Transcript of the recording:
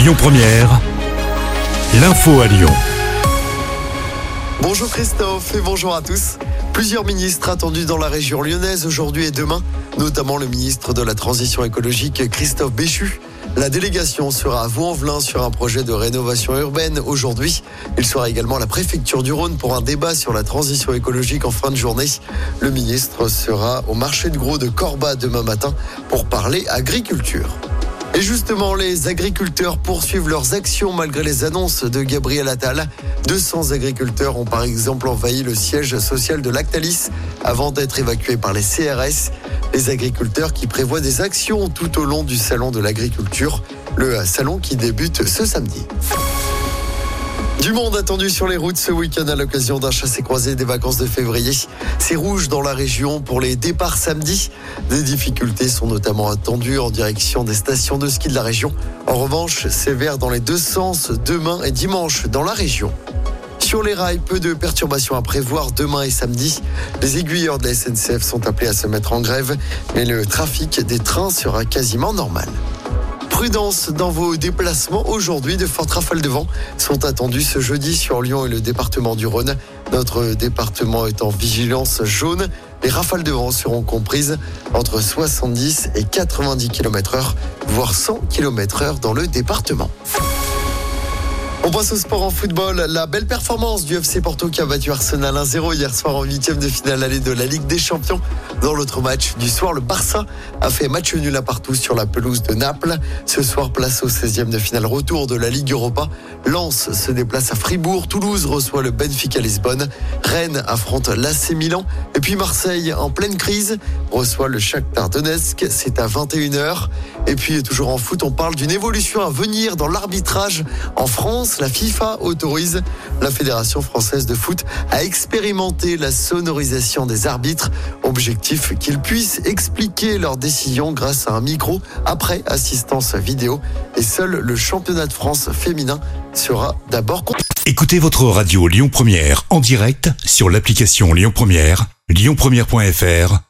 Lyon Première, l'info à Lyon. Bonjour Christophe et bonjour à tous. Plusieurs ministres attendus dans la région lyonnaise aujourd'hui et demain, notamment le ministre de la Transition écologique Christophe Béchu. La délégation sera à Vaux-en-Velin sur un projet de rénovation urbaine aujourd'hui. Il sera également à la préfecture du Rhône pour un débat sur la transition écologique en fin de journée. Le ministre sera au marché de gros de Corba demain matin pour parler agriculture. Et justement, les agriculteurs poursuivent leurs actions malgré les annonces de Gabriel Attal. 200 agriculteurs ont par exemple envahi le siège social de Lactalis avant d'être évacués par les CRS. Les agriculteurs qui prévoient des actions tout au long du salon de l'agriculture, le salon qui débute ce samedi. Du monde attendu sur les routes ce week-end à l'occasion d'un chassé-croisé des vacances de février. C'est rouge dans la région pour les départs samedi. Des difficultés sont notamment attendues en direction des stations de ski de la région. En revanche, c'est vert dans les deux sens demain et dimanche dans la région. Sur les rails, peu de perturbations à prévoir demain et samedi. Les aiguilleurs de la SNCF sont appelés à se mettre en grève, mais le trafic des trains sera quasiment normal. Prudence dans vos déplacements. Aujourd'hui, de fortes rafales de vent sont attendues ce jeudi sur Lyon et le département du Rhône. Notre département est en vigilance jaune. Les rafales de vent seront comprises entre 70 et 90 km heure, voire 100 km heure dans le département. On passe au sport en football. La belle performance du FC Porto qui a battu Arsenal 1-0 hier soir en huitième de finale allée de la Ligue des Champions. Dans l'autre match du soir, le Barça a fait match nul à partout sur la pelouse de Naples. Ce soir, place au 16e de finale retour de la Ligue Europa. Lens se déplace à Fribourg. Toulouse reçoit le Benfica Lisbonne. Rennes affronte l'AC Milan. Et puis Marseille, en pleine crise, reçoit le Shakhtar Donetsk. C'est à 21h. Et puis toujours en foot, on parle d'une évolution à venir dans l'arbitrage en France. La FIFA autorise la Fédération française de foot à expérimenter la sonorisation des arbitres. Objectif qu'ils puissent expliquer leurs décisions grâce à un micro après assistance vidéo. Et seul le championnat de France féminin sera d'abord. Écoutez votre radio Lyon Première en direct sur l'application Lyon Première, lyonpremière.fr